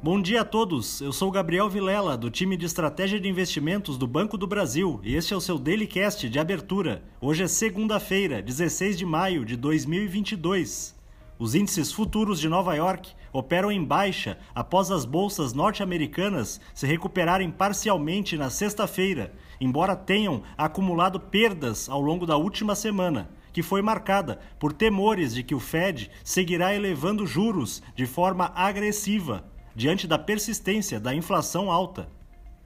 Bom dia a todos, eu sou Gabriel Vilela, do time de estratégia de investimentos do Banco do Brasil, e este é o seu Daily Cast de abertura. Hoje é segunda-feira, 16 de maio de 2022. Os índices futuros de Nova York operam em baixa após as bolsas norte-americanas se recuperarem parcialmente na sexta-feira, embora tenham acumulado perdas ao longo da última semana que foi marcada por temores de que o Fed seguirá elevando juros de forma agressiva diante da persistência da inflação alta.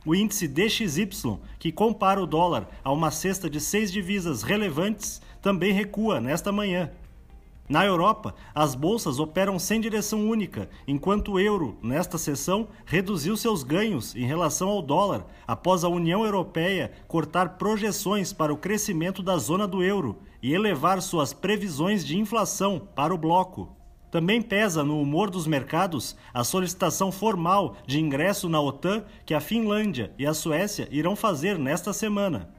O índice DXY, que compara o dólar a uma cesta de seis divisas relevantes, também recua nesta manhã. Na Europa, as bolsas operam sem direção única, enquanto o euro, nesta sessão, reduziu seus ganhos em relação ao dólar após a União Europeia cortar projeções para o crescimento da zona do euro e elevar suas previsões de inflação para o bloco. Também pesa no humor dos mercados a solicitação formal de ingresso na OTAN que a Finlândia e a Suécia irão fazer nesta semana.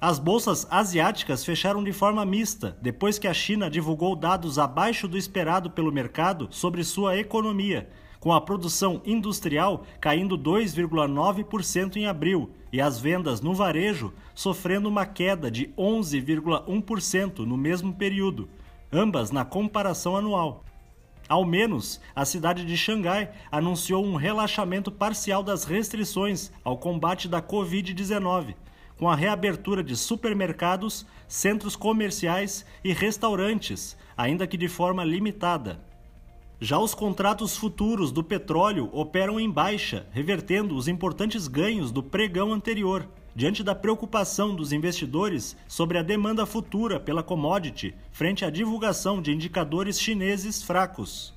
As bolsas asiáticas fecharam de forma mista depois que a China divulgou dados abaixo do esperado pelo mercado sobre sua economia, com a produção industrial caindo 2,9% em abril e as vendas no varejo sofrendo uma queda de 11,1% no mesmo período ambas na comparação anual. Ao menos, a cidade de Xangai anunciou um relaxamento parcial das restrições ao combate da Covid-19, com a reabertura de supermercados, centros comerciais e restaurantes, ainda que de forma limitada. Já os contratos futuros do petróleo operam em baixa, revertendo os importantes ganhos do pregão anterior diante da preocupação dos investidores sobre a demanda futura pela commodity frente à divulgação de indicadores chineses fracos.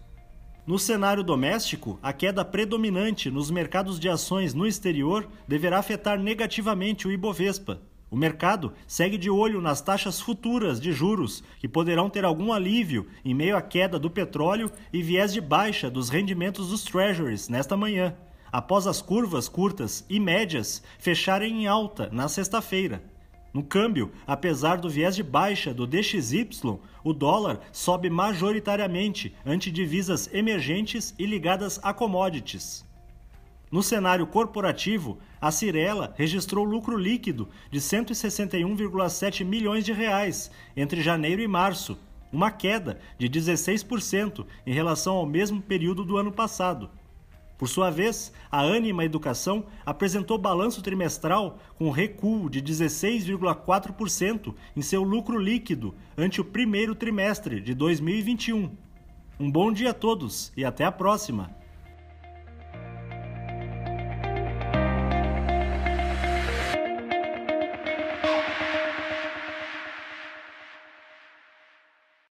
No cenário doméstico, a queda predominante nos mercados de ações no exterior deverá afetar negativamente o Ibovespa. O mercado segue de olho nas taxas futuras de juros, que poderão ter algum alívio em meio à queda do petróleo e viés de baixa dos rendimentos dos treasuries nesta manhã após as curvas curtas e médias fecharem em alta na sexta-feira. No câmbio, apesar do viés de baixa do DXY, o dólar sobe majoritariamente ante divisas emergentes e ligadas a commodities. No cenário corporativo, a Cirela registrou lucro líquido de 161,7 milhões de reais entre janeiro e março, uma queda de 16% em relação ao mesmo período do ano passado. Por sua vez, a Anima Educação apresentou balanço trimestral com recuo de 16,4% em seu lucro líquido ante o primeiro trimestre de 2021. Um bom dia a todos e até a próxima!